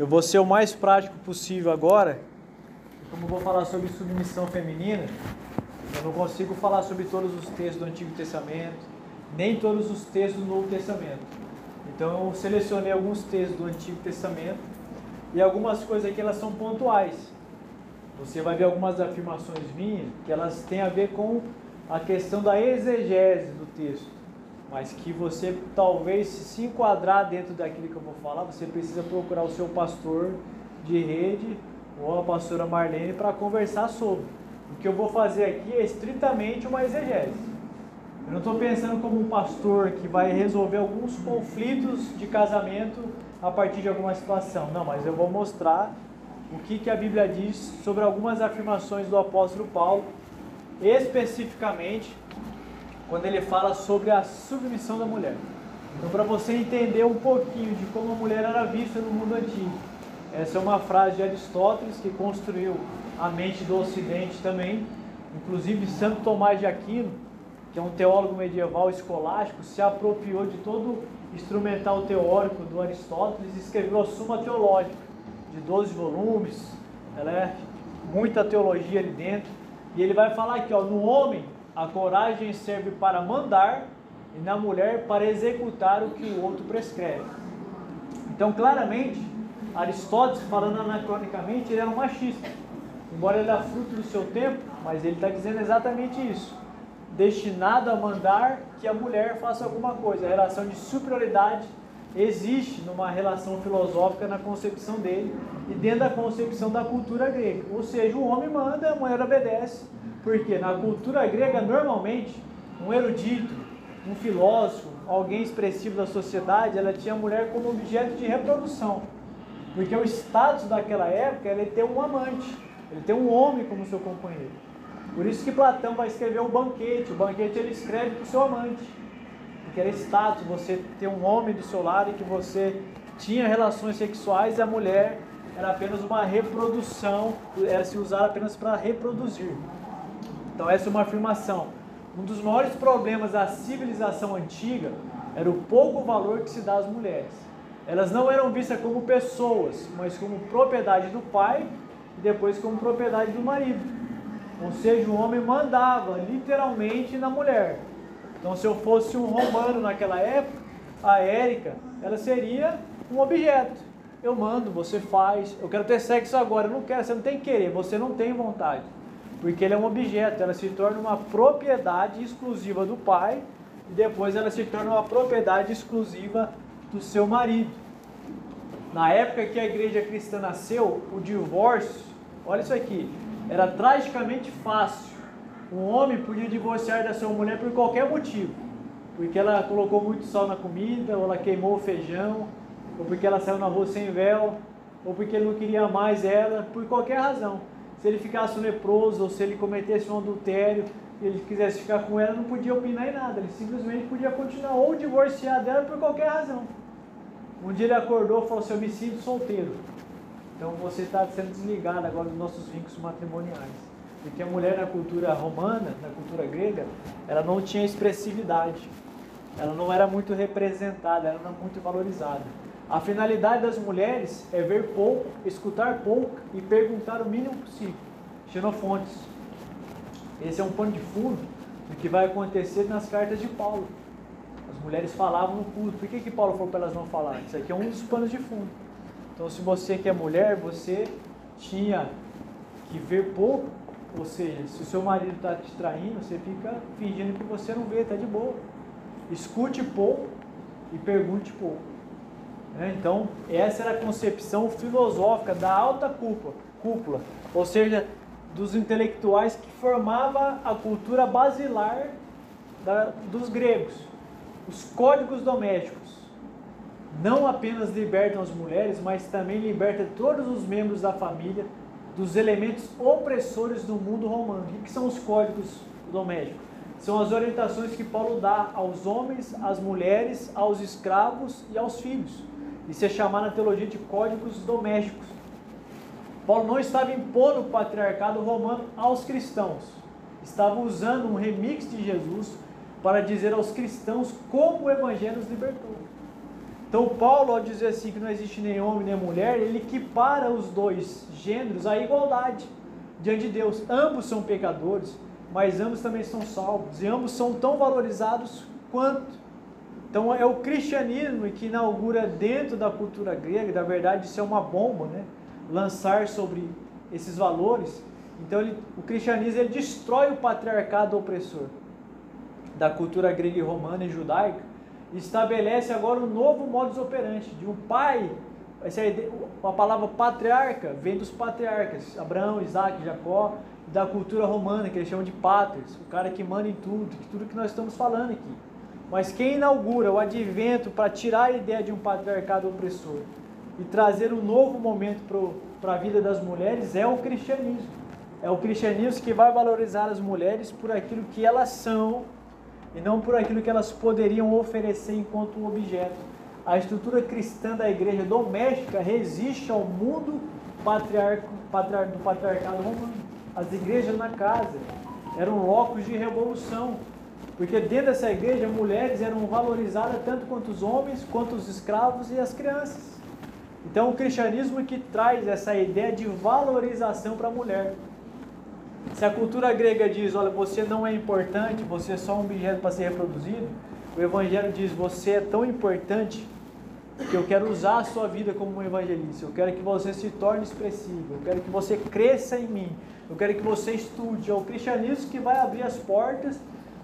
Eu vou ser o mais prático possível agora. Como eu vou falar sobre submissão feminina, eu não consigo falar sobre todos os textos do Antigo Testamento, nem todos os textos do Novo Testamento. Então eu selecionei alguns textos do Antigo Testamento e algumas coisas aqui elas são pontuais. Você vai ver algumas afirmações minhas que elas têm a ver com a questão da exegese do texto, mas que você talvez se enquadrar dentro daquilo que eu vou falar, você precisa procurar o seu pastor de rede ou a pastora Marlene para conversar sobre. O que eu vou fazer aqui é estritamente uma exegese. Eu não estou pensando como um pastor que vai resolver alguns conflitos de casamento a partir de alguma situação. Não, mas eu vou mostrar o que, que a Bíblia diz sobre algumas afirmações do apóstolo Paulo, especificamente quando ele fala sobre a submissão da mulher. Então, para você entender um pouquinho de como a mulher era vista no mundo antigo, essa é uma frase de Aristóteles que construiu a mente do Ocidente também. Inclusive, Santo Tomás de Aquino, que é um teólogo medieval escolástico, se apropriou de todo instrumental teórico do Aristóteles e escreveu a Suma Teológica, de 12 volumes. Ela é muita teologia ali dentro. E ele vai falar aqui, ó, no homem a coragem serve para mandar e na mulher para executar o que o outro prescreve. Então, claramente, Aristóteles, falando anacronicamente, ele era um machista. Embora ele era fruto do seu tempo, mas ele está dizendo exatamente isso. Destinado a mandar que a mulher faça alguma coisa. A relação de superioridade existe numa relação filosófica na concepção dele e dentro da concepção da cultura grega. Ou seja, o homem manda, a mulher obedece. Porque na cultura grega, normalmente, um erudito, um filósofo, alguém expressivo da sociedade, ela tinha a mulher como objeto de reprodução. Porque o status daquela época era ter um amante, ele ter um homem como seu companheiro. Por isso que Platão vai escrever o banquete. O banquete ele escreve para o seu amante. Porque era status você ter um homem do seu lado e que você tinha relações sexuais e a mulher era apenas uma reprodução, era se usar apenas para reproduzir. Então essa é uma afirmação. Um dos maiores problemas da civilização antiga era o pouco valor que se dá às mulheres. Elas não eram vistas como pessoas, mas como propriedade do pai e depois como propriedade do marido. Ou seja, o homem mandava literalmente na mulher. Então, se eu fosse um romano naquela época, a Érica, ela seria um objeto. Eu mando, você faz. Eu quero ter sexo agora, eu não quero, você não tem que querer, você não tem vontade. Porque ele é um objeto, ela se torna uma propriedade exclusiva do pai e depois ela se torna uma propriedade exclusiva do seu marido. Na época que a igreja cristã nasceu, o divórcio, olha isso aqui, era tragicamente fácil. Um homem podia divorciar da sua mulher por qualquer motivo. Porque ela colocou muito sal na comida, ou ela queimou o feijão, ou porque ela saiu na rua sem véu, ou porque ele não queria mais ela, por qualquer razão. Se ele ficasse leproso, ou se ele cometesse um adultério, e ele quisesse ficar com ela, não podia opinar em nada. Ele simplesmente podia continuar ou divorciar dela por qualquer razão. Um dia ele acordou e falou assim, eu me sinto solteiro. Então você está sendo desligado agora dos nossos vínculos matrimoniais. Porque a mulher na cultura romana, na cultura grega, ela não tinha expressividade. Ela não era muito representada, ela não era muito valorizada. A finalidade das mulheres é ver pouco, escutar pouco e perguntar o mínimo possível. Xenofontes. Esse é um pano de fundo do que vai acontecer nas cartas de Paulo. As mulheres falavam no culto. Por que, que Paulo falou para elas não falarem? Isso aqui é um dos panos de fundo. Então, se você que é mulher, você tinha que ver pouco, ou seja, se o seu marido está te traindo, você fica fingindo que você não vê, está de boa. Escute pouco e pergunte pouco. Né? Então, essa era a concepção filosófica da alta cúpula, cúpula, ou seja, dos intelectuais que formava a cultura basilar da, dos gregos. Os códigos domésticos não apenas libertam as mulheres, mas também libertam todos os membros da família dos elementos opressores do mundo romano. O que são os códigos domésticos? São as orientações que Paulo dá aos homens, às mulheres, aos escravos e aos filhos. Isso é chamado na teologia de códigos domésticos. Paulo não estava impondo o patriarcado romano aos cristãos. Estava usando um remix de Jesus para dizer aos cristãos como o evangelho os libertou. Então, Paulo, ao dizer assim que não existe nem homem nem mulher, ele equipara os dois gêneros à igualdade diante de Deus. Ambos são pecadores, mas ambos também são salvos, e ambos são tão valorizados quanto. Então, é o cristianismo que inaugura dentro da cultura grega, na verdade, isso é uma bomba, né? Lançar sobre esses valores. Então, ele, o cristianismo ele destrói o patriarcado opressor da cultura grega e romana e judaica estabelece agora um novo modus operandi de um pai. Essa ideia, a palavra patriarca vem dos patriarcas, Abraão, Isaac, Jacó, da cultura romana, que eles chamam de patres, o cara que manda em tudo, tudo que nós estamos falando aqui. Mas quem inaugura o advento para tirar a ideia de um patriarcado opressor e trazer um novo momento para a vida das mulheres é o cristianismo. É o cristianismo que vai valorizar as mulheres por aquilo que elas são e não por aquilo que elas poderiam oferecer enquanto um objeto. A estrutura cristã da igreja doméstica resiste ao mundo patriarco, patriar, do patriarcado romano. As igrejas na casa eram locos de revolução, porque dentro dessa igreja mulheres eram valorizadas tanto quanto os homens, quanto os escravos e as crianças. Então o cristianismo que traz essa ideia de valorização para a mulher. Se a cultura grega diz, olha, você não é importante, você é só um objeto para ser reproduzido, o Evangelho diz, você é tão importante que eu quero usar a sua vida como um evangelista, eu quero que você se torne expressivo, eu quero que você cresça em mim, eu quero que você estude. É o cristianismo que vai abrir as portas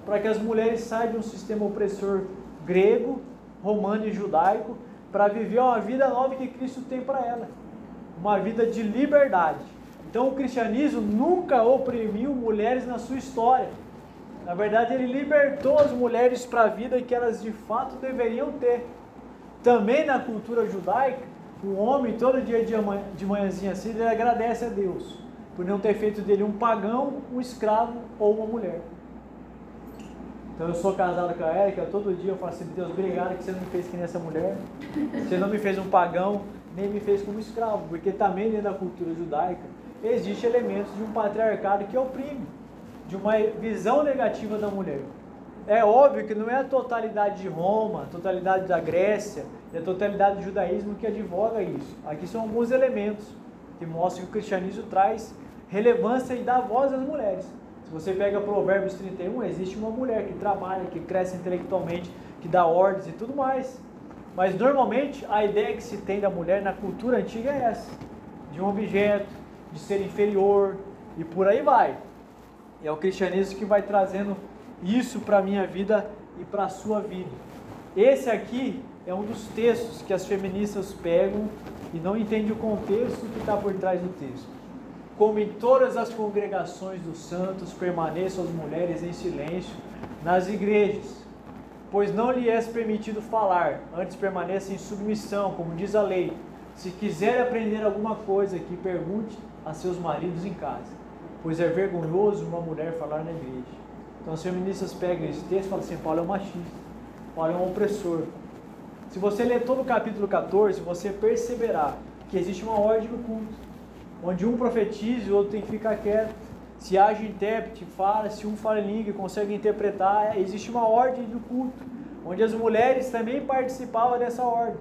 para que as mulheres saiam de um sistema opressor grego, romano e judaico, para viver uma vida nova que Cristo tem para ela, uma vida de liberdade então o cristianismo nunca oprimiu mulheres na sua história. Na verdade, ele libertou as mulheres para a vida que elas de fato deveriam ter. Também na cultura judaica, o homem todo dia de manhãzinha assim, ele agradece a Deus por não ter feito dele um pagão, um escravo ou uma mulher. Então eu sou casado com a Erika, todo dia eu falo assim, Deus, obrigado que você não me fez que essa mulher. Você não me fez um pagão, nem me fez como escravo, porque também dentro da cultura judaica existe elementos de um patriarcado que oprime, de uma visão negativa da mulher. É óbvio que não é a totalidade de Roma, a totalidade da Grécia e a totalidade do judaísmo que advoga isso. Aqui são alguns elementos que mostram que o cristianismo traz relevância e dá voz às mulheres. Se você pega Provérbios 31, existe uma mulher que trabalha, que cresce intelectualmente, que dá ordens e tudo mais. Mas normalmente a ideia que se tem da mulher na cultura antiga é essa: de um objeto, de ser inferior e por aí vai. É o cristianismo que vai trazendo isso para a minha vida e para a sua vida. Esse aqui é um dos textos que as feministas pegam e não entendem o contexto que está por trás do texto. Como em todas as congregações dos santos, permaneçam as mulheres em silêncio nas igrejas, pois não lhe é permitido falar, antes permaneça em submissão, como diz a lei. Se quiser aprender alguma coisa, que pergunte a seus maridos em casa, pois é vergonhoso uma mulher falar na igreja. Então as feministas pegam esse texto e falam assim: Paulo é um machista, Paulo é um opressor. Se você ler todo o capítulo 14, você perceberá que existe uma ordem no culto, onde um profetiza e o outro tem que ficar quieto. Se age intérprete, fala, se um fala em língua e consegue interpretar, existe uma ordem do culto, onde as mulheres também participavam dessa ordem.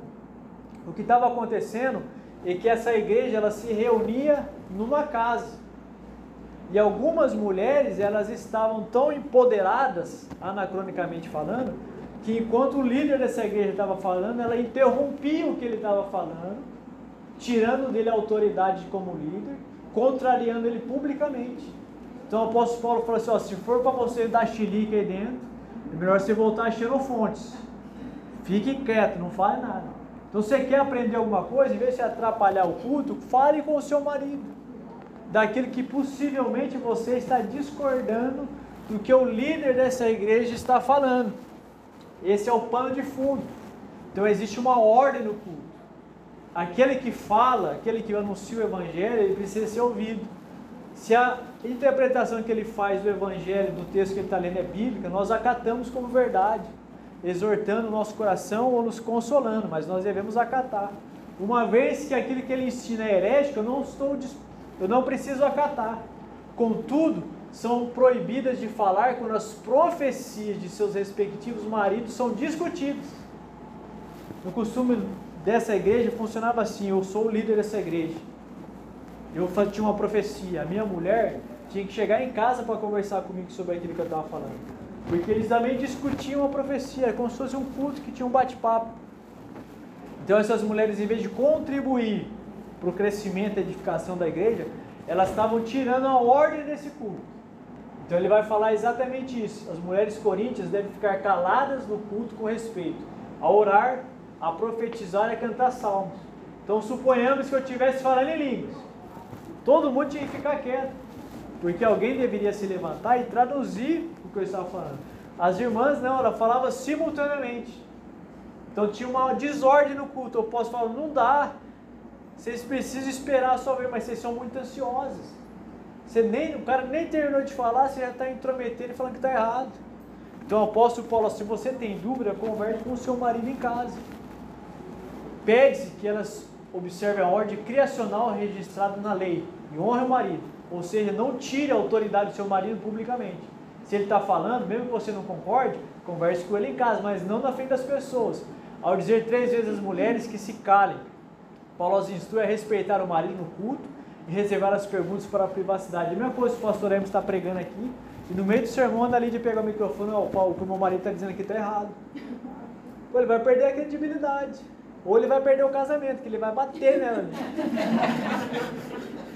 O que estava acontecendo é que essa igreja ela se reunia numa casa. E algumas mulheres, elas estavam tão empoderadas, anacronicamente falando, que enquanto o líder dessa igreja estava falando, ela interrompia o que ele estava falando, tirando dele a autoridade como líder, contrariando ele publicamente. Então o apóstolo Paulo falou assim: ó, se for para você dar chilique aí dentro, é melhor você voltar a xenofontes. Fique quieto, não fale nada. Então você quer aprender alguma coisa, em vez de atrapalhar o culto, fale com o seu marido daquilo que possivelmente você está discordando do que o líder dessa igreja está falando. Esse é o pano de fundo. Então existe uma ordem no culto. Aquele que fala, aquele que anuncia o evangelho, ele precisa ser ouvido. Se a interpretação que ele faz do evangelho, do texto que ele está lendo é bíblica, nós acatamos como verdade, exortando o nosso coração ou nos consolando, mas nós devemos acatar. Uma vez que aquilo que ele ensina é herético, eu não estou eu não preciso acatar. Contudo, são proibidas de falar quando as profecias de seus respectivos maridos são discutidas. No costume dessa igreja funcionava assim: eu sou o líder dessa igreja. Eu tinha uma profecia. A minha mulher tinha que chegar em casa para conversar comigo sobre aquilo que eu estava falando. Porque eles também discutiam a profecia, como se fosse um culto que tinha um bate-papo. Então essas mulheres, em vez de contribuir para o crescimento e edificação da igreja, elas estavam tirando a ordem desse culto. Então ele vai falar exatamente isso. As mulheres coríntias devem ficar caladas no culto com respeito, a orar, a profetizar a cantar salmos. Então suponhamos que eu estivesse falando em línguas. Todo mundo tinha que ficar quieto, porque alguém deveria se levantar e traduzir o que eu estava falando. As irmãs não, ela falava simultaneamente. Então tinha uma desordem no culto. Eu posso falar, não dá. Vocês precisam esperar a sua vez, mas vocês são muito ansiosos. Você nem, o cara nem terminou de falar, você já está intrometendo e falando que está errado. Então o apóstolo Paulo, se você tem dúvida, converse com o seu marido em casa. Pede-se que elas observem a ordem criacional registrada na lei e honre o marido. Ou seja, não tire a autoridade do seu marido publicamente. Se ele está falando, mesmo que você não concorde, converse com ele em casa, mas não na frente das pessoas. Ao dizer três vezes às mulheres que se calem, Paulo as instrui a respeitar o marido no culto e reservar as perguntas para a privacidade. A mesma coisa que o pastor Emos está pregando aqui, e no meio do sermão anda ali de pegar o microfone, ó, o que o meu marido está dizendo aqui está errado. Pô, ele vai perder a credibilidade. Ou ele vai perder o casamento, que ele vai bater nela.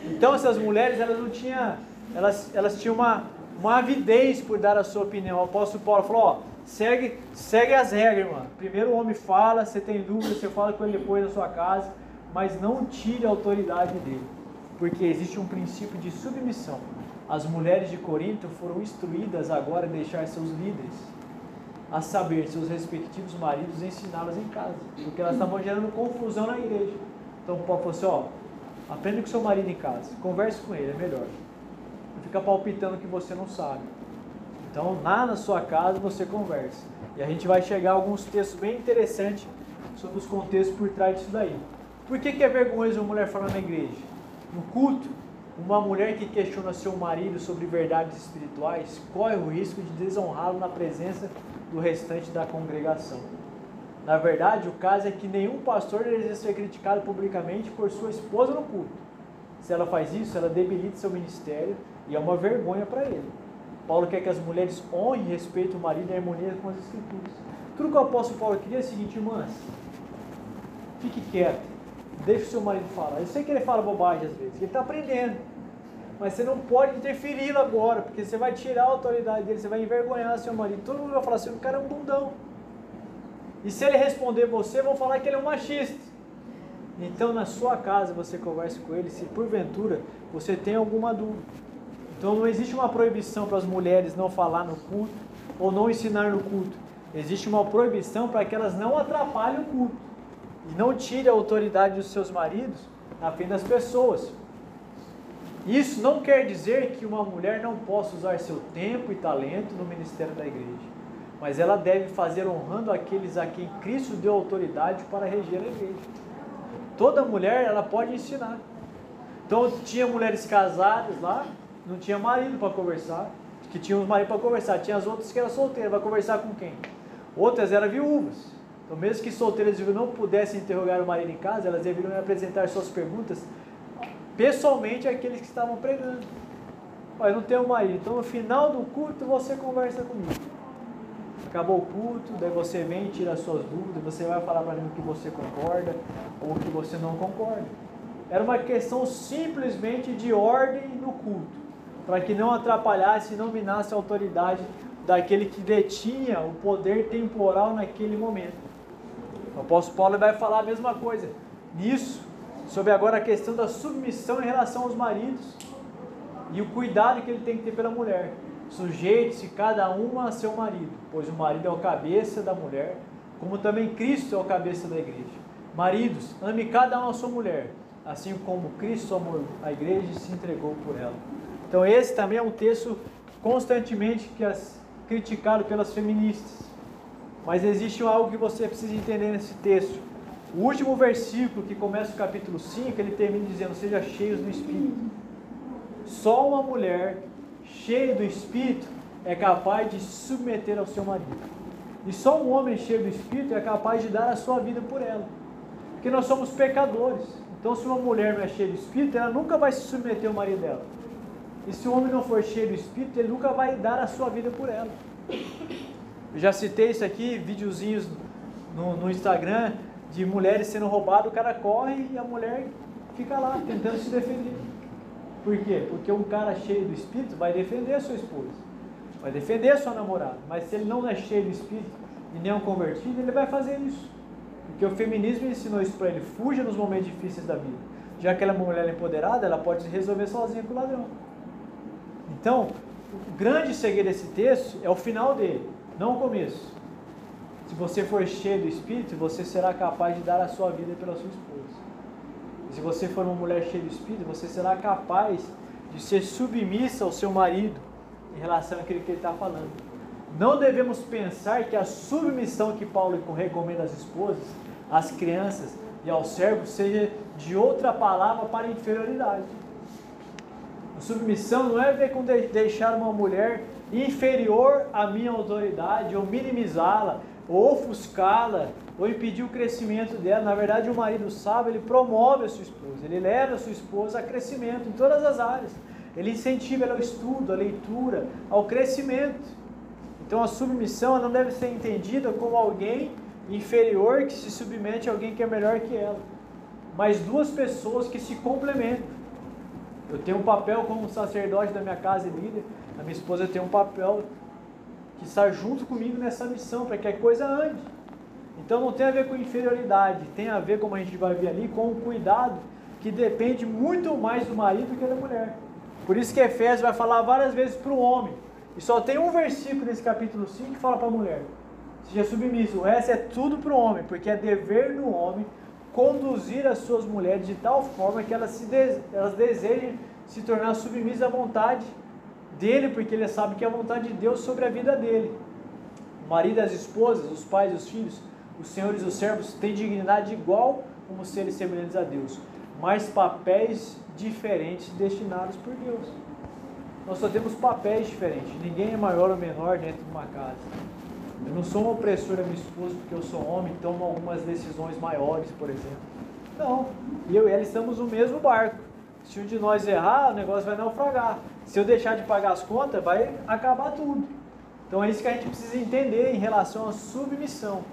Então essas mulheres, elas não tinham, elas, elas tinham uma, uma avidez por dar a sua opinião. O apóstolo Paulo falou, ó, segue, segue as regras, irmão. Primeiro o homem fala, você tem dúvida, você fala com ele depois na sua casa, mas não tire a autoridade dele, porque existe um princípio de submissão. As mulheres de Corinto foram instruídas agora a deixar seus líderes, a saber, seus respectivos maridos, ensiná-las em casa, porque elas estavam gerando confusão na igreja. Então o Paulo falou assim: ó, aprenda com seu marido em casa, converse com ele, é melhor. Não fica palpitando que você não sabe. Então, lá na sua casa você conversa. E a gente vai chegar a alguns textos bem interessantes sobre os contextos por trás disso daí. Por que, que é vergonhoso uma mulher falar na igreja? No culto, uma mulher que questiona seu marido sobre verdades espirituais corre o risco de desonrá-lo na presença do restante da congregação. Na verdade, o caso é que nenhum pastor deseja ser criticado publicamente por sua esposa no culto. Se ela faz isso, ela debilita seu ministério e é uma vergonha para ele. Paulo quer que as mulheres honrem e respeitem o marido em harmonia com as escrituras. Tudo que o apóstolo Paulo queria é o seguinte, irmãs, fique quieto, deixe o seu marido falar. Eu sei que ele fala bobagem às vezes, ele está aprendendo. Mas você não pode interferir agora, porque você vai tirar a autoridade dele, você vai envergonhar seu marido. Todo mundo vai falar assim, o cara é um bundão. E se ele responder você, vão falar que ele é um machista. Então na sua casa você converse com ele, se porventura você tem alguma dúvida. Então não existe uma proibição para as mulheres não falar no culto ou não ensinar no culto. Existe uma proibição para que elas não atrapalhem o culto e não tirem a autoridade dos seus maridos na frente das pessoas. Isso não quer dizer que uma mulher não possa usar seu tempo e talento no ministério da igreja, mas ela deve fazer honrando aqueles a quem Cristo deu autoridade para reger a igreja. Toda mulher ela pode ensinar. Então tinha mulheres casadas lá, não tinha marido para conversar, que tinham os maridos para conversar, tinha as outras que eram solteiras, vai conversar com quem? Outras eram viúvas. Então mesmo que solteiras não pudessem interrogar o marido em casa, elas deveriam apresentar suas perguntas pessoalmente aqueles que estavam pregando. Olha, não tenho marido, então no final do culto você conversa comigo. Acabou o culto, daí você vem e tira as suas dúvidas, você vai falar para mim o que você concorda ou o que você não concorda. Era uma questão simplesmente de ordem no culto, para que não atrapalhasse e não minasse a autoridade daquele que detinha o poder temporal naquele momento. O apóstolo Paulo vai falar a mesma coisa. Nisso, sobre agora a questão da submissão em relação aos maridos e o cuidado que ele tem que ter pela mulher. Sujeite-se cada uma a seu marido, pois o marido é o cabeça da mulher, como também Cristo é o cabeça da igreja. Maridos, ame cada um a sua mulher, assim como Cristo amou a igreja e se entregou por ela. Então esse também é um texto constantemente que as, criticado pelas feministas. Mas existe algo que você precisa entender nesse texto. O último versículo que começa o capítulo 5, ele termina dizendo: Seja cheios do Espírito. Só uma mulher cheia do Espírito é capaz de submeter ao seu marido. E só um homem cheio do Espírito é capaz de dar a sua vida por ela. Porque nós somos pecadores. Então, se uma mulher não é cheia do Espírito, ela nunca vai se submeter ao marido dela. E se o homem não for cheio do Espírito, ele nunca vai dar a sua vida por ela. Eu já citei isso aqui, videozinhos no, no Instagram de mulheres sendo roubadas, o cara corre e a mulher fica lá tentando se defender. Por quê? Porque um cara cheio do Espírito vai defender a sua esposa, vai defender a sua namorada. Mas se ele não é cheio do Espírito e nem é um convertido, ele vai fazer isso. Porque o feminismo ensinou isso para ele: fuja nos momentos difíceis da vida. Já que ela é uma mulher empoderada, ela pode se resolver sozinha com o ladrão. Então, o grande segredo desse texto é o final dele, não o começo. Se você for cheio do Espírito, você será capaz de dar a sua vida pela sua esposa. E se você for uma mulher cheia do Espírito, você será capaz de ser submissa ao seu marido em relação àquilo que ele está falando. Não devemos pensar que a submissão que Paulo recomenda às esposas, às crianças e aos servos seja de outra palavra para inferioridade. A submissão não é ver com deixar uma mulher inferior à minha autoridade ou minimizá-la ofuscá-la, ou impedir o crescimento dela. Na verdade, o marido sábio, ele promove a sua esposa, ele leva a sua esposa a crescimento em todas as áreas. Ele incentiva ela ao estudo, à leitura, ao crescimento. Então a submissão não deve ser entendida como alguém inferior que se submete a alguém que é melhor que ela, mas duas pessoas que se complementam. Eu tenho um papel como sacerdote da minha casa e líder, a minha esposa tem um papel que está junto comigo nessa missão, para que a coisa ande. Então não tem a ver com inferioridade, tem a ver, como a gente vai ver ali, com o cuidado que depende muito mais do marido que da mulher. Por isso que Efésios vai falar várias vezes para o homem. E só tem um versículo nesse capítulo 5 que fala para a mulher. Seja submisso. O resto é tudo para o homem, porque é dever do homem conduzir as suas mulheres de tal forma que elas, se de, elas desejem se tornar submissas à vontade dele, porque ele sabe que é a vontade de Deus sobre a vida dele. O marido as esposas, os pais os filhos, os senhores e os servos têm dignidade igual como seres semelhantes a Deus, mas papéis diferentes destinados por Deus. Nós só temos papéis diferentes, ninguém é maior ou menor dentro de uma casa. Eu não sou um opressor da minha esposa porque eu sou homem, tomo algumas decisões maiores, por exemplo. Não, eu e ela estamos no mesmo barco. Se um de nós errar, o negócio vai naufragar. Se eu deixar de pagar as contas, vai acabar tudo. Então é isso que a gente precisa entender em relação à submissão.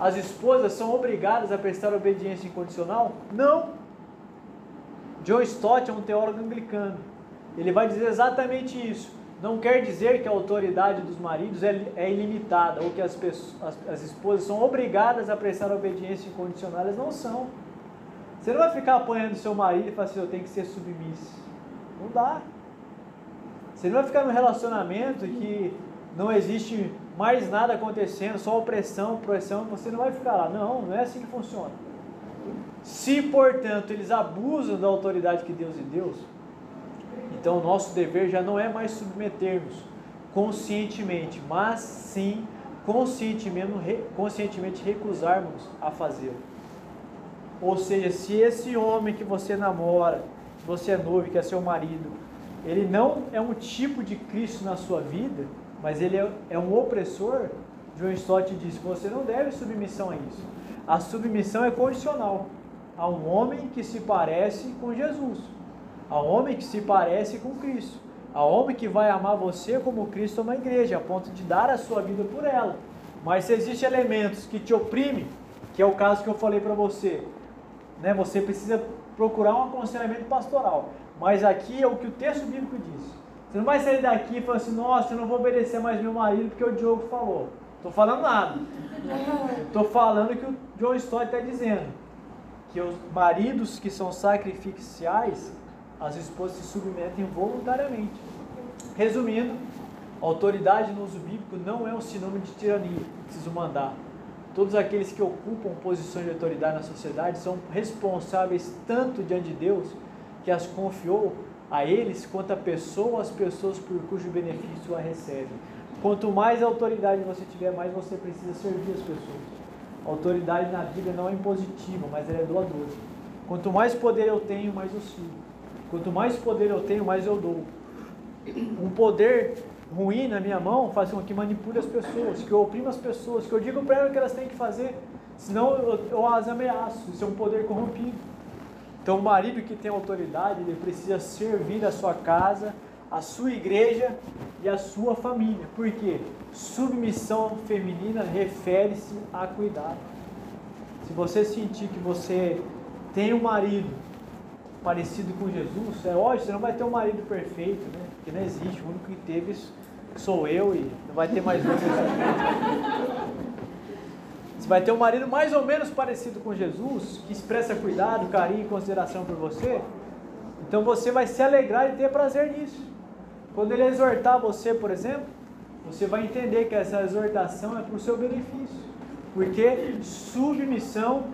As esposas são obrigadas a prestar obediência incondicional? Não. John Stott é um teólogo anglicano. Ele vai dizer exatamente isso. Não quer dizer que a autoridade dos maridos é, é ilimitada ou que as, pessoas, as, as esposas são obrigadas a prestar obediência incondicional. Elas não são. Você não vai ficar apanhando seu marido e falar assim: eu tenho que ser submisso. Não dá. Você não vai ficar num relacionamento que não existe mais nada acontecendo, só opressão, pressão, você não vai ficar lá. Não, não é assim que funciona. Se, portanto, eles abusam da autoridade que Deus lhe deu, então o nosso dever já não é mais submetermos conscientemente, mas sim conscientemente, conscientemente recusarmos a fazê-lo. Ou seja, se esse homem que você namora, que você é noivo, que é seu marido, ele não é um tipo de Cristo na sua vida, mas ele é, é um opressor, John Stott diz, você não deve submissão a isso. A submissão é condicional a um homem que se parece com Jesus, a um homem que se parece com Cristo, a um homem que vai amar você como Cristo ama a igreja, a ponto de dar a sua vida por ela. Mas se existem elementos que te oprimem, que é o caso que eu falei para você, né, você precisa procurar um aconselhamento pastoral. Mas aqui é o que o texto bíblico diz. Você não vai sair daqui e falar assim, nossa, eu não vou obedecer mais meu marido porque o Diogo falou. Estou falando nada. Estou falando que o John Stott está dizendo. Que os maridos que são sacrificiais, as esposas se submetem voluntariamente. Resumindo, autoridade no uso bíblico não é um sinônimo de tirania, preciso mandar. Todos aqueles que ocupam posições de autoridade na sociedade são responsáveis tanto diante de Deus que as confiou a eles quanto a pessoa, as pessoas por cujo benefício a recebem. Quanto mais autoridade você tiver, mais você precisa servir as pessoas. A autoridade na Bíblia não é impositiva, mas ela é doadora. Quanto mais poder eu tenho, mais eu sirvo. Quanto mais poder eu tenho, mais eu dou. Um poder ruim na minha mão faz com que manipule as pessoas, que eu oprima as pessoas, que eu digo para elas o que elas têm que fazer, senão eu, eu as ameaço. Isso é um poder corrompido. Então, o marido que tem autoridade, ele precisa servir a sua casa, a sua igreja e a sua família. Por quê? Submissão feminina refere-se a cuidado. Se você sentir que você tem um marido parecido com Jesus, é lógico, você não vai ter um marido perfeito, né? Porque não existe, o único que teve sou eu e não vai ter mais outro. Você vai ter um marido mais ou menos parecido com Jesus, que expressa cuidado, carinho e consideração por você. Então você vai se alegrar e ter prazer nisso. Quando ele exortar você, por exemplo, você vai entender que essa exortação é para o seu benefício. Porque submissão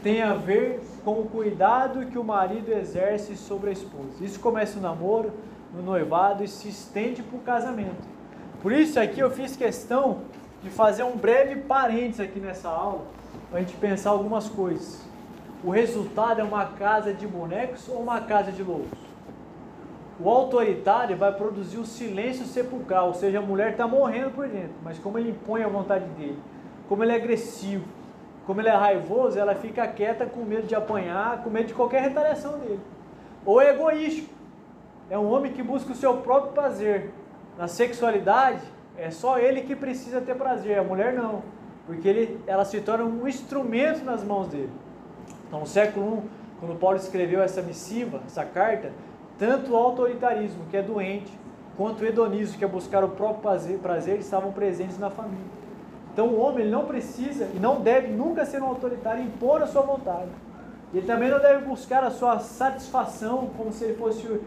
tem a ver com o cuidado que o marido exerce sobre a esposa. Isso começa no namoro, no noivado e se estende para o casamento. Por isso aqui eu fiz questão de fazer um breve parênteses aqui nessa aula, para a gente pensar algumas coisas. O resultado é uma casa de bonecos ou uma casa de lobos? O autoritário vai produzir o silêncio sepulcral, ou seja, a mulher está morrendo por dentro, mas como ele impõe a vontade dele, como ele é agressivo, como ele é raivoso, ela fica quieta com medo de apanhar, com medo de qualquer retaliação dele. Ou é egoístico, é um homem que busca o seu próprio prazer. Na sexualidade, é só ele que precisa ter prazer, a mulher não, porque ele, ela se torna um instrumento nas mãos dele. Então, no século I, quando Paulo escreveu essa missiva, essa carta, tanto o autoritarismo, que é doente, quanto o hedonismo, que é buscar o próprio prazer, estavam presentes na família. Então, o homem ele não precisa e não deve nunca ser um autoritário e impor a sua vontade. Ele também não deve buscar a sua satisfação como se ele fosse o,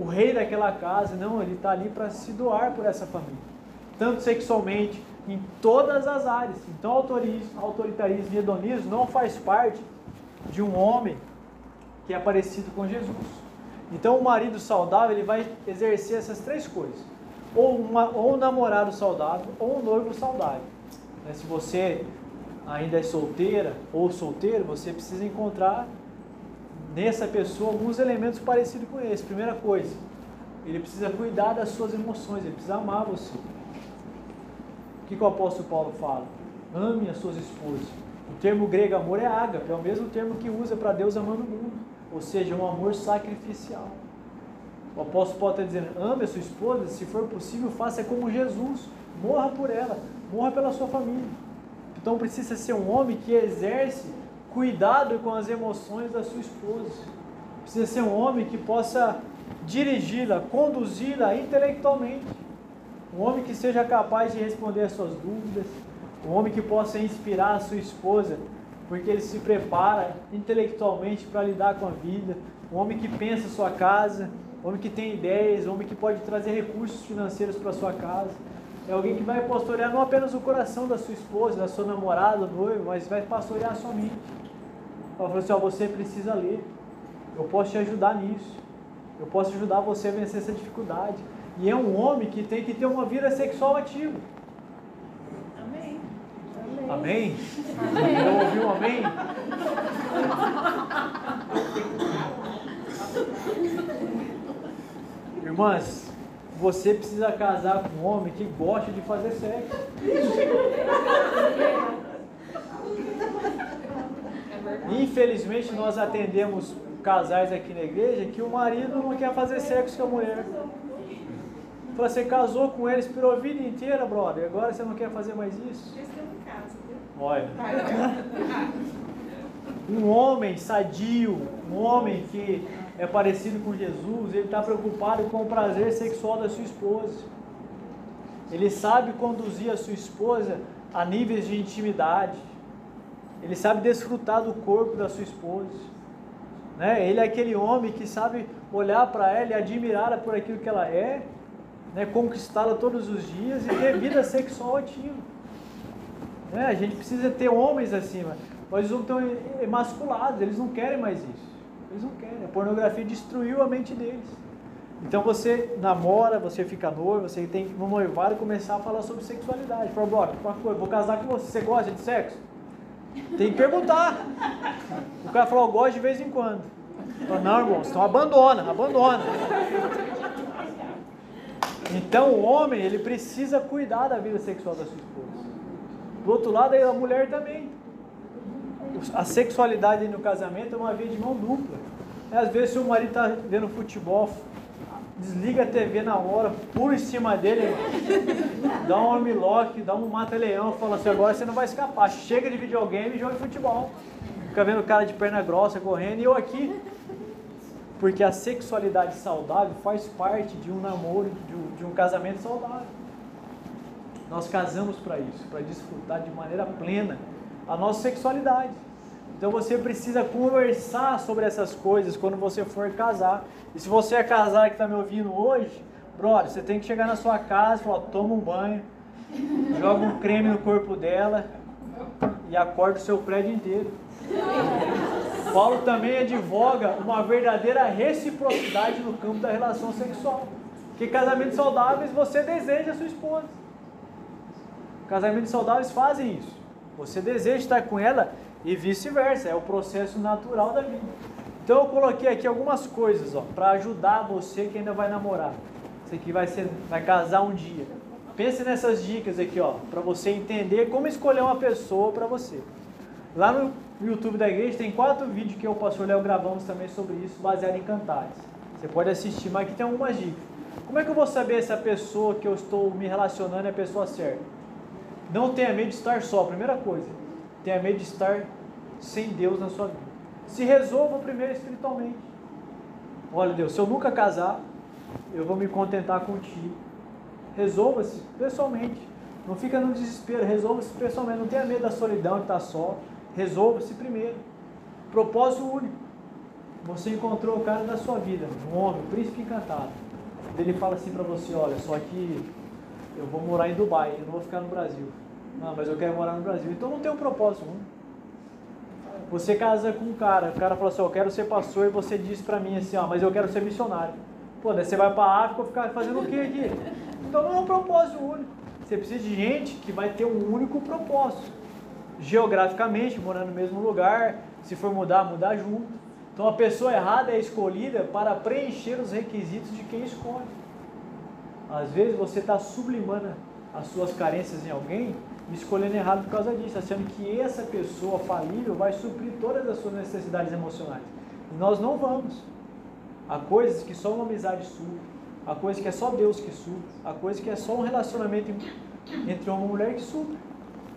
o rei daquela casa. Não, ele está ali para se doar por essa família tanto sexualmente, em todas as áreas. Então, autoritarismo e hedonismo não faz parte de um homem que é parecido com Jesus. Então, o marido saudável ele vai exercer essas três coisas: ou, uma, ou um namorado saudável, ou um noivo saudável. Né, se você ainda é solteira ou solteiro, você precisa encontrar nessa pessoa alguns elementos parecidos com esse. Primeira coisa, ele precisa cuidar das suas emoções, ele precisa amar você que, que o apóstolo Paulo fala? Ame as suas esposas. O termo grego amor é ágape, é o mesmo termo que usa para Deus amando o mundo, ou seja, um amor sacrificial. O apóstolo Paulo está dizendo: ame a sua esposa, se for possível, faça como Jesus, morra por ela, morra pela sua família. Então precisa ser um homem que exerce cuidado com as emoções da sua esposa. Precisa ser um homem que possa dirigi-la, conduzi-la intelectualmente um homem que seja capaz de responder as suas dúvidas, um homem que possa inspirar a sua esposa, porque ele se prepara intelectualmente para lidar com a vida, um homem que pensa sua casa, um homem que tem ideias, um homem que pode trazer recursos financeiros para sua casa. É alguém que vai pastorear não apenas o coração da sua esposa, da sua namorada, do noivo, mas vai pastorear a sua mente. Ela falou assim: ó, você precisa ler, eu posso te ajudar nisso, eu posso ajudar você a vencer essa dificuldade. E é um homem que tem que ter uma vida sexual ativa. Amém. Amém? amém. Eu ouvi um amém? Irmãs, você precisa casar com um homem que gosta de fazer sexo. Infelizmente nós atendemos casais aqui na igreja que o marido não quer fazer sexo com a mulher. Fala, você casou com ele, esperou a vida inteira, brother. Agora você não quer fazer mais isso? Olha. Um homem sadio, um homem que é parecido com Jesus, ele está preocupado com o prazer sexual da sua esposa. Ele sabe conduzir a sua esposa a níveis de intimidade. Ele sabe desfrutar do corpo da sua esposa. Né? Ele é aquele homem que sabe olhar para ela e admirá-la por aquilo que ela é né, conquistá-la todos os dias e ter vida sexual ativa. Né? A gente precisa ter homens acima. Mas eles estão emasculados, eles não querem mais isso. Eles não querem. A pornografia destruiu a mente deles. Então você namora, você fica noivo, você tem que no noivado começar a falar sobre sexualidade. Fala, bora, vou casar com você, você gosta de sexo? Tem que perguntar. O cara falou, eu gosto de vez em quando. Não, irmão, então abandona, abandona. Então o homem, ele precisa cuidar da vida sexual da sua esposa. Do outro lado, a mulher também. A sexualidade no casamento é uma via de mão dupla. Às vezes, se o marido está vendo futebol, desliga a TV na hora, pula em cima dele, dá um armlock, dá um mata-leão, fala assim, agora você não vai escapar, chega de videogame e joga futebol. Fica vendo o cara de perna grossa correndo e eu aqui. Porque a sexualidade saudável faz parte de um namoro, de um, de um casamento saudável. Nós casamos para isso, para desfrutar de maneira plena a nossa sexualidade. Então você precisa conversar sobre essas coisas quando você for casar. E se você é casado que está me ouvindo hoje, brother, você tem que chegar na sua casa e falar, toma um banho, joga um creme no corpo dela e acorda o seu prédio inteiro. Paulo também advoga uma verdadeira reciprocidade no campo da relação sexual. Que casamentos saudáveis você deseja a sua esposa. Casamentos saudáveis fazem isso. Você deseja estar com ela e vice-versa. É o processo natural da vida. Então eu coloquei aqui algumas coisas, para ajudar você que ainda vai namorar. Você que vai ser, vai casar um dia. Pense nessas dicas aqui, ó, para você entender como escolher uma pessoa para você. Lá no YouTube da igreja tem quatro vídeos que eu, o pastor Léo, gravamos também sobre isso, baseado em cantares. Você pode assistir, mas aqui tem algumas dicas. Como é que eu vou saber se a pessoa que eu estou me relacionando é a pessoa certa? Não tenha medo de estar só, primeira coisa. Tenha medo de estar sem Deus na sua vida. Se resolva primeiro espiritualmente. Olha, Deus, se eu nunca casar, eu vou me contentar contigo. Resolva-se pessoalmente. Não fica no desespero, resolva-se pessoalmente. Não tenha medo da solidão de estar só. Resolva-se primeiro. Propósito único. Você encontrou o cara da sua vida, um homem, um príncipe encantado. Ele fala assim para você, olha, só que eu vou morar em Dubai, eu não vou ficar no Brasil. Não, mas eu quero morar no Brasil. Então não tem um propósito único. Você casa com um cara, o cara fala assim, eu quero ser pastor, e você diz para mim assim, ó, mas eu quero ser missionário. Pô, daí você vai para a África ficar fazendo o que aqui? Então não é um propósito único. Você precisa de gente que vai ter um único propósito geograficamente, morando no mesmo lugar, se for mudar, mudar junto. Então a pessoa errada é escolhida para preencher os requisitos de quem escolhe. Às vezes você está sublimando as suas carências em alguém e escolhendo errado por causa disso, achando que essa pessoa falível vai suprir todas as suas necessidades emocionais. E nós não vamos. Há coisas que só uma amizade supre, há coisas que é só Deus que supre, há coisas que é só um relacionamento entre homem e mulher que supre.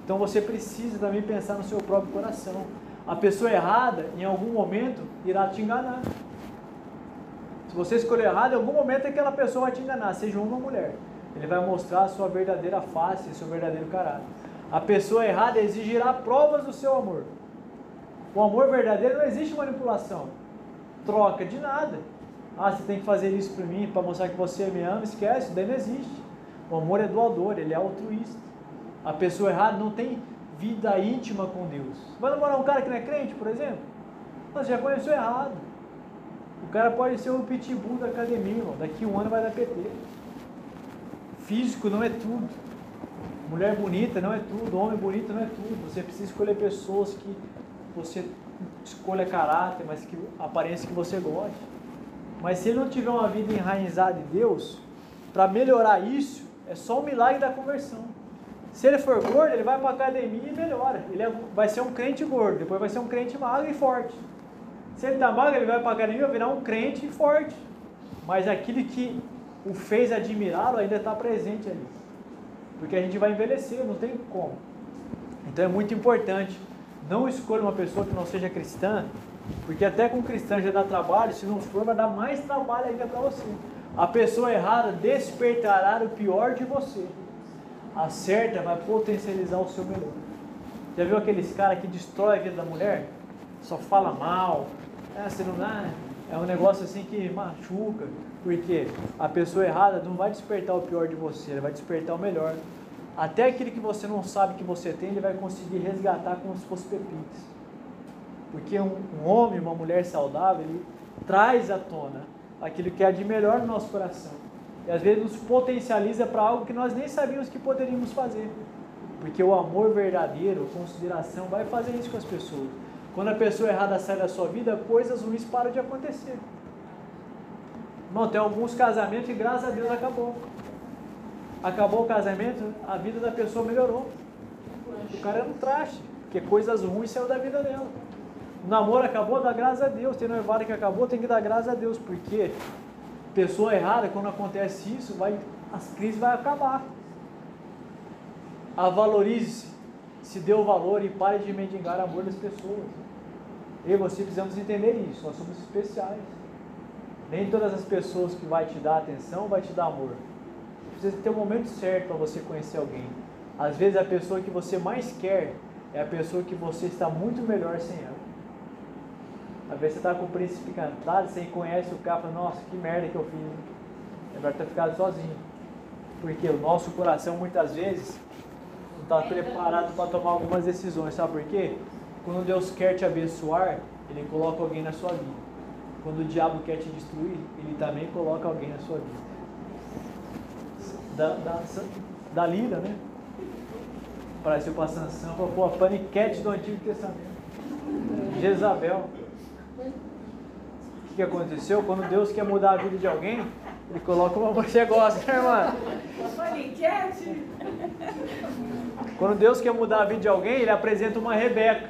Então você precisa também pensar no seu próprio coração. A pessoa errada, em algum momento, irá te enganar. Se você escolher errado, em algum momento aquela pessoa vai te enganar, seja uma mulher. Ele vai mostrar a sua verdadeira face, seu verdadeiro caráter. A pessoa errada exigirá provas do seu amor. O amor verdadeiro não existe manipulação, troca de nada. Ah, você tem que fazer isso para mim para mostrar que você me ama, esquece, daí não existe. O amor é doador, ele é altruísta. A pessoa errada não tem vida íntima com Deus. Vai namorar um cara que não é crente, por exemplo? Você já conheceu errado. O cara pode ser o pitbull da academia, irmão. Daqui um ano vai dar PT. Físico não é tudo. Mulher bonita não é tudo. Homem bonito não é tudo. Você precisa escolher pessoas que você escolha caráter, mas que aparência que você goste. Mas se ele não tiver uma vida enraizada em Deus, para melhorar isso, é só o milagre da conversão. Se ele for gordo, ele vai para academia e melhora. Ele é, vai ser um crente gordo, depois vai ser um crente magro e forte. Se ele está magro, ele vai para academia e virar um crente forte. Mas aquilo que o fez admirá-lo ainda está presente ali. Porque a gente vai envelhecer, não tem como. Então é muito importante. Não escolha uma pessoa que não seja cristã, porque até com cristã já dá trabalho, se não for, vai dar mais trabalho ainda para você. A pessoa errada despertará o pior de você a certa vai potencializar o seu melhor. Já viu aqueles caras que destrói a vida da mulher? Só fala mal, é, você não dá, é um negócio assim que machuca, porque a pessoa errada não vai despertar o pior de você, ela vai despertar o melhor. Até aquele que você não sabe que você tem, ele vai conseguir resgatar como se fosse pepitas. Porque um, um homem, uma mulher saudável, ele traz à tona aquilo que é de melhor no nosso coração. E às vezes nos potencializa para algo que nós nem sabíamos que poderíamos fazer. Porque o amor verdadeiro, consideração, vai fazer isso com as pessoas. Quando a pessoa errada sai da sua vida, coisas ruins param de acontecer. Irmão, tem alguns casamentos que graças a Deus acabou. Acabou o casamento, a vida da pessoa melhorou. O cara era um traste, porque coisas ruins saiu da vida dela. O namoro acabou, dá graças a Deus. Tem noivado que acabou, tem que dar graças a Deus, porque pessoa errada, quando acontece isso, vai, as crises vão acabar. A valorize-se, se dê o valor e pare de mendigar amor das pessoas. Eu e você precisamos entender isso, nós somos especiais. Nem todas as pessoas que vai te dar atenção vai te dar amor. Precisa ter o um momento certo para você conhecer alguém. Às vezes a pessoa que você mais quer é a pessoa que você está muito melhor sem ela. Às vezes você está com o príncipe cantado, você conhece o cara e fala, nossa, que merda que eu fiz. É melhor ter ficado sozinho. Porque o nosso coração muitas vezes não está preparado para tomar algumas decisões. Sabe por quê? Quando Deus quer te abençoar, Ele coloca alguém na sua vida. Quando o diabo quer te destruir, Ele também coloca alguém na sua vida. Da, da, da lira, né? Apareceu para Sansão, pô, a paniquete do Antigo Testamento. Jezabel. O que aconteceu? Quando Deus quer mudar a vida de alguém, Ele coloca uma você gosta, né, irmã? Quando Deus quer mudar a vida de alguém, Ele apresenta uma Rebeca.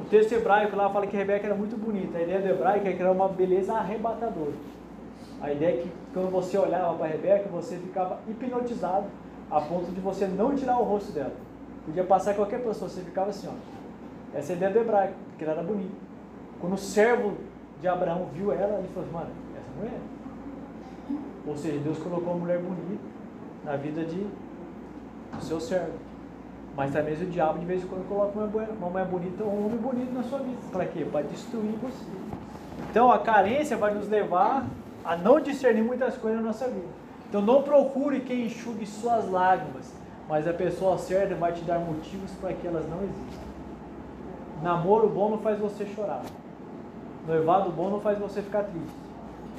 O texto hebraico lá fala que Rebeca era muito bonita. A ideia do hebraico é que era uma beleza arrebatadora. A ideia é que quando você olhava para Rebeca, você ficava hipnotizado a ponto de você não tirar o rosto dela. Podia passar qualquer pessoa, você ficava assim, ó. Essa é a ideia do hebraico, porque ela era bonita. Quando o servo de Abraão viu ela, ele falou, mano, essa mulher. Ou seja, Deus colocou uma mulher bonita na vida de do seu servo. Mas também o diabo de vez em quando coloca uma mulher, uma mulher bonita ou um homem bonito na sua vida. Para quê? Para destruir você. Então a carência vai nos levar a não discernir muitas coisas na nossa vida. Então não procure quem enxugue suas lágrimas, mas a pessoa certa vai te dar motivos para que elas não existam. Namoro bom não faz você chorar. Noivado bom não faz você ficar triste.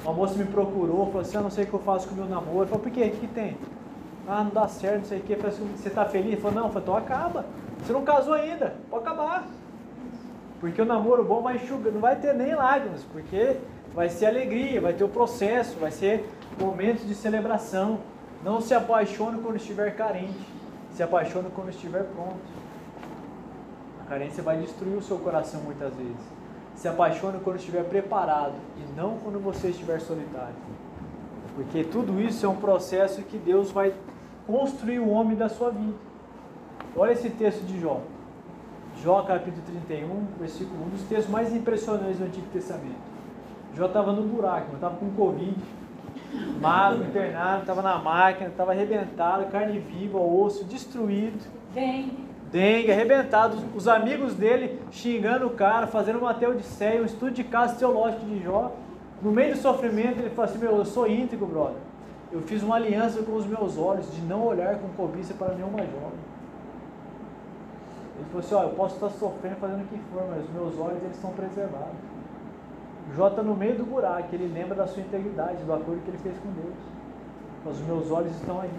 Uma moça me procurou, falou assim, eu não sei o que eu faço com o meu namoro. Eu falei, por quê? O que tem? Ah, não dá certo, não sei o que. falei, assim, você está feliz? Ele falou, não. Eu falei, então acaba. Você não casou ainda, pode acabar. Porque o namoro bom vai enxugar, não vai ter nem lágrimas, porque vai ser alegria, vai ter o processo, vai ser momentos de celebração. Não se apaixone quando estiver carente, se apaixone quando estiver pronto. A carência vai destruir o seu coração muitas vezes. Se apaixone quando estiver preparado e não quando você estiver solitário. Porque tudo isso é um processo que Deus vai construir o homem da sua vida. Olha esse texto de Jó. Jó capítulo 31, versículo 1, um dos textos mais impressionantes do Antigo Testamento. Jó estava no buraco, estava com Covid, magro, internado, estava na máquina, estava arrebentado, carne viva, osso, destruído. Dengue. Dengue, arrebentado. Os amigos dele xingando o cara, fazendo uma teodiceia, um estudo de caso teológico de Jó. No meio do sofrimento, ele falou assim: Meu, eu sou íntegro, brother. Eu fiz uma aliança com os meus olhos de não olhar com cobiça para nenhuma jovem. Ele falou assim: Ó, eu posso estar sofrendo, fazendo o que for, mas os meus olhos eles estão preservados. Jó está no meio do buraco, ele lembra da sua integridade, do acordo que ele fez com Deus. Mas os meus olhos estão aí.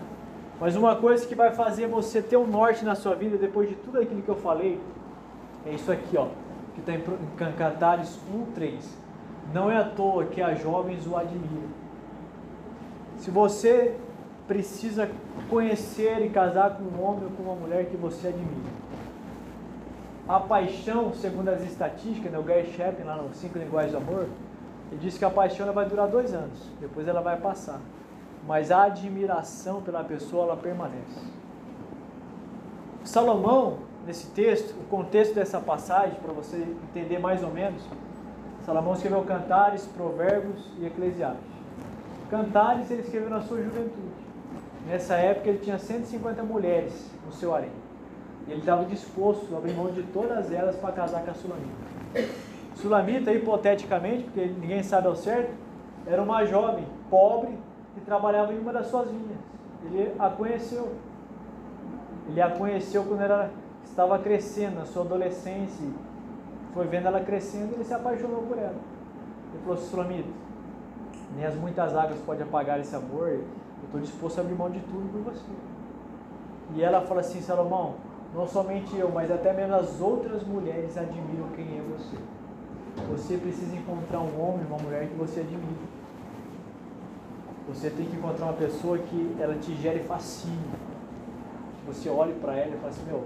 Mas uma coisa que vai fazer você ter um norte na sua vida, depois de tudo aquilo que eu falei, é isso aqui, ó, que está em Cantares 1:3. Não é à toa que as jovens o admiram. Se você precisa conhecer e casar com um homem ou com uma mulher que você admira, a paixão, segundo as estatísticas, né, o Gary Chapin, lá no Cinco Linguagens do Amor, ele diz que a paixão vai durar dois anos, depois ela vai passar. Mas a admiração pela pessoa, ela permanece. Salomão, nesse texto, o contexto dessa passagem, para você entender mais ou menos, Salomão escreveu Cantares, Provérbios e Eclesiastes. Cantares ele escreveu na sua juventude. Nessa época ele tinha 150 mulheres no seu harém. Ele estava disposto a abrir mão de todas elas para casar com a Sulamita. Sulamita, hipoteticamente, porque ninguém sabe ao certo, era uma jovem pobre que trabalhava em uma das suas vinhas. Ele a conheceu. Ele a conheceu quando ela estava crescendo, na sua adolescência. Foi vendo ela crescendo e ele se apaixonou por ela. Ele falou: Sulamita, nem as muitas águas podem apagar esse amor. Eu estou disposto a abrir mão de tudo por você. E ela fala assim: Salomão, não somente eu, mas até mesmo as outras mulheres admiram quem é você. Você precisa encontrar um homem, uma mulher que você admira. Você tem que encontrar uma pessoa que ela te gere fascínio. Você olhe para ela e fala assim, meu,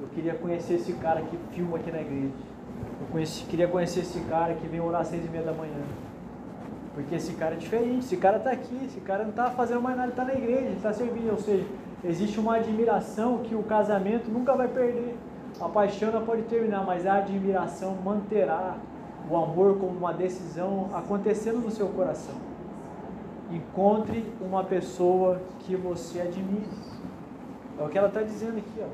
eu queria conhecer esse cara que filma aqui na igreja. Eu conheci, queria conhecer esse cara que vem orar às seis e meia da manhã. Porque esse cara é diferente, esse cara está aqui, esse cara não está fazendo mais nada, ele está na igreja, ele está servindo. Ou seja, existe uma admiração que o casamento nunca vai perder. A paixão não pode terminar, mas a admiração manterá o amor como uma decisão acontecendo no seu coração. Encontre uma pessoa que você admire. É o que ela está dizendo aqui. Ó.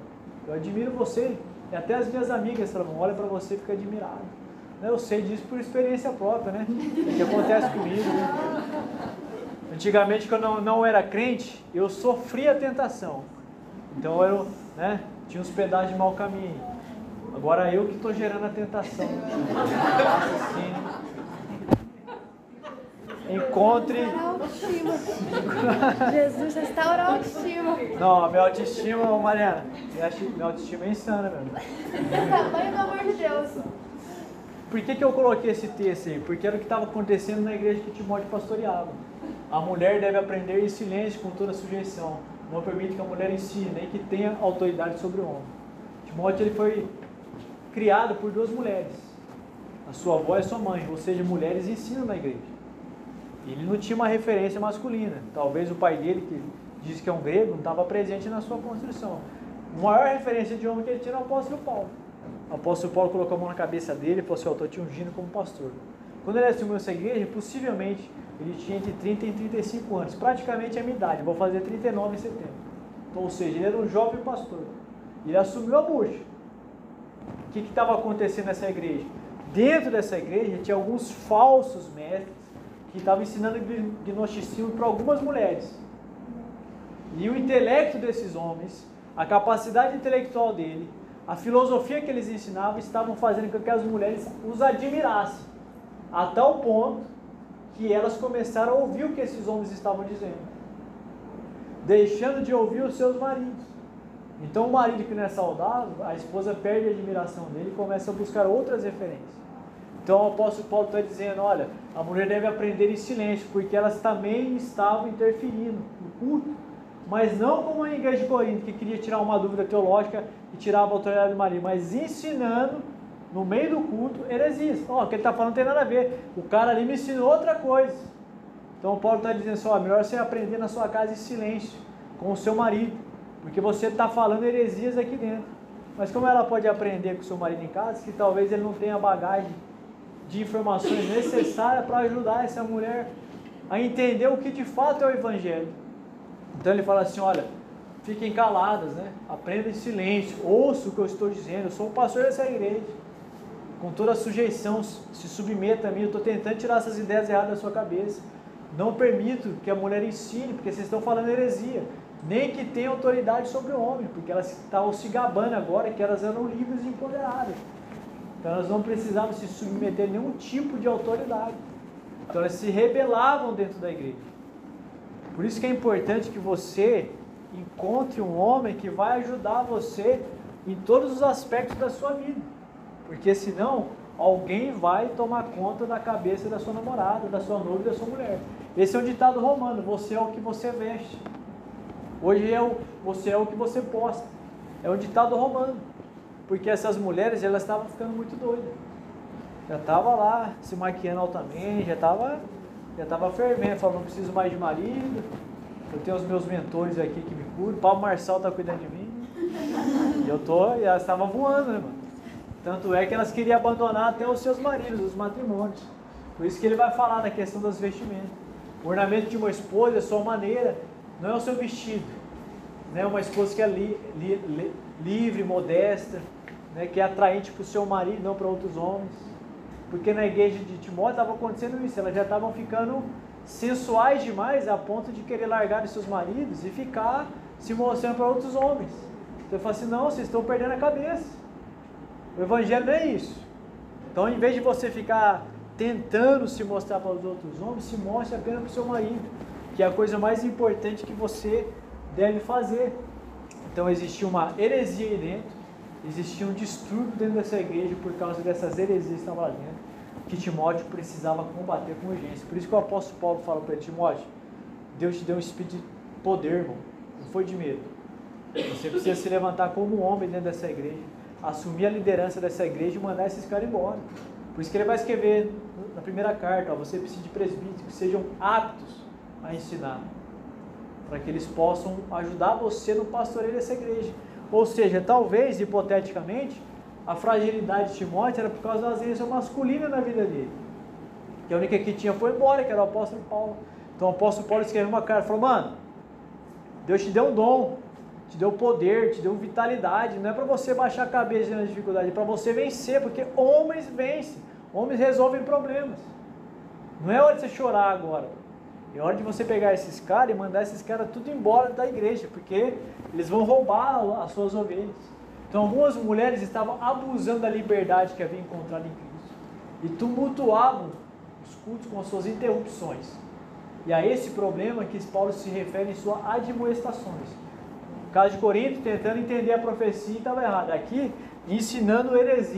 Eu admiro você. E até as minhas amigas falam, olha para você e fica admirado. Eu sei disso por experiência própria, né? O que acontece comigo. Né? Antigamente, quando eu não, era crente, eu sofria tentação. Então eu né, tinha uns pedaços de mau caminho. Agora eu que estou gerando a tentação. Assim. Encontre. Jesus restaura a autoestima. Não, a minha autoestima, Mariana, minha autoestima é insana, meu. O tamanho do amor de Deus. Por que, que eu coloquei esse texto aí? Porque era o que estava acontecendo na igreja que Timóteo pastoreava. A mulher deve aprender em silêncio com toda sujeição. Não permite que a mulher ensine, nem que tenha autoridade sobre o homem. Timóteo ele foi criado por duas mulheres. A sua avó e a sua mãe, ou seja, mulheres ensinam na igreja. Ele não tinha uma referência masculina. Talvez o pai dele, que diz que é um grego, não estava presente na sua construção. A maior referência de homem que ele tinha era o apóstolo Paulo. O apóstolo Paulo colocou a mão na cabeça dele e falou assim, eu estou te ungindo como pastor. Quando ele assumiu essa igreja, possivelmente ele tinha entre 30 e 35 anos, praticamente a minha idade, vou fazer 39 em setembro. Então, ou seja, ele era um jovem pastor. Ele assumiu a bucha. O que estava acontecendo nessa igreja? Dentro dessa igreja tinha alguns falsos mestres que estavam ensinando gnosticismo para algumas mulheres. E o intelecto desses homens, a capacidade intelectual dele, a filosofia que eles ensinavam estavam fazendo com que as mulheres os admirassem, a tal ponto que elas começaram a ouvir o que esses homens estavam dizendo, deixando de ouvir os seus maridos. Então, o marido que não é saudável, a esposa perde a admiração dele e começa a buscar outras referências. Então, o apóstolo Paulo está dizendo: olha, a mulher deve aprender em silênio, porque elas também estavam interferindo no culto mas não como a igreja de Corinto, que queria tirar uma dúvida teológica e tirava a autoridade de Maria, mas ensinando no meio do culto heresias. Ó, oh, o que ele está falando não tem nada a ver. O cara ali me ensinou outra coisa. Então o Paulo está dizendo assim, ó, melhor você aprender na sua casa em silêncio, com o seu marido, porque você está falando heresias aqui dentro. Mas como ela pode aprender com o seu marido em casa, que talvez ele não tenha bagagem de informações necessárias para ajudar essa mulher a entender o que de fato é o Evangelho. Então ele fala assim: olha, fiquem caladas, né? Aprenda em silêncio, ouça o que eu estou dizendo. Eu sou o pastor dessa igreja. Com toda a sujeição, se submeta a mim. Eu estou tentando tirar essas ideias erradas da sua cabeça. Não permito que a mulher ensine, porque vocês estão falando heresia. Nem que tenha autoridade sobre o homem, porque elas estavam se gabando agora que elas eram livres e empoderadas. Então elas não precisavam se submeter a nenhum tipo de autoridade. Então elas se rebelavam dentro da igreja. Por isso que é importante que você encontre um homem que vai ajudar você em todos os aspectos da sua vida. Porque senão alguém vai tomar conta da cabeça da sua namorada, da sua noiva, da sua mulher. Esse é um ditado romano, você é o que você veste. Hoje é o, você é o que você posta. É um ditado romano. Porque essas mulheres, elas estavam ficando muito doidas. Já estava lá se maquiando altamente, já estava já estava fervendo, falou, não preciso mais de marido, eu tenho os meus mentores aqui que me cuidam, o Paulo Marçal está cuidando de mim. E eu tô, e elas estavam voando, né, mano? Tanto é que elas queriam abandonar até os seus maridos, os matrimônios. Por isso que ele vai falar na questão das vestimentas. O ornamento de uma esposa é sua maneira, não é o seu vestido. Né? Uma esposa que é li, li, li, livre, modesta, né? que é atraente para o seu marido, não para outros homens. Porque na igreja de Timóteo estava acontecendo isso, elas já estavam ficando sensuais demais a ponto de querer largar seus maridos e ficar se mostrando para outros homens. Então eu falo assim, não, vocês estão perdendo a cabeça. O evangelho não é isso. Então em vez de você ficar tentando se mostrar para os outros homens, se mostre apenas para o seu marido, que é a coisa mais importante que você deve fazer. Então existia uma heresia aí dentro, existia um distúrbio dentro dessa igreja por causa dessas heresias que estavam lá dentro, que Timóteo precisava combater com urgência. Por isso que o apóstolo Paulo fala para Timóteo, Deus te deu um espírito de poder, irmão. Não foi de medo. Você precisa se levantar como homem dentro dessa igreja, assumir a liderança dessa igreja e mandar esses caras embora. Por isso que ele vai escrever na primeira carta, ó, você precisa de presbíteros que sejam aptos a ensinar, para que eles possam ajudar você no pastoreio dessa igreja. Ou seja, talvez, hipoteticamente, a fragilidade de Timóteo era por causa da ausência masculina na vida dele. Que a única que tinha foi embora, que era o apóstolo Paulo. Então o apóstolo Paulo escreveu uma carta, falou, mano, Deus te deu um dom, te deu poder, te deu vitalidade. Não é para você baixar a cabeça na dificuldade, é para você vencer, porque homens vencem, homens resolvem problemas. Não é hora de você chorar agora. É hora de você pegar esses caras e mandar esses caras tudo embora da igreja, porque eles vão roubar as suas ovelhas. Então algumas mulheres estavam abusando da liberdade que havia encontrado em Cristo e tumultuavam os cultos com as suas interrupções. E a esse problema que Paulo se refere em suas admoestações. O caso de Corinto, tentando entender a profecia, estava errado. Aqui, ensinando heresia.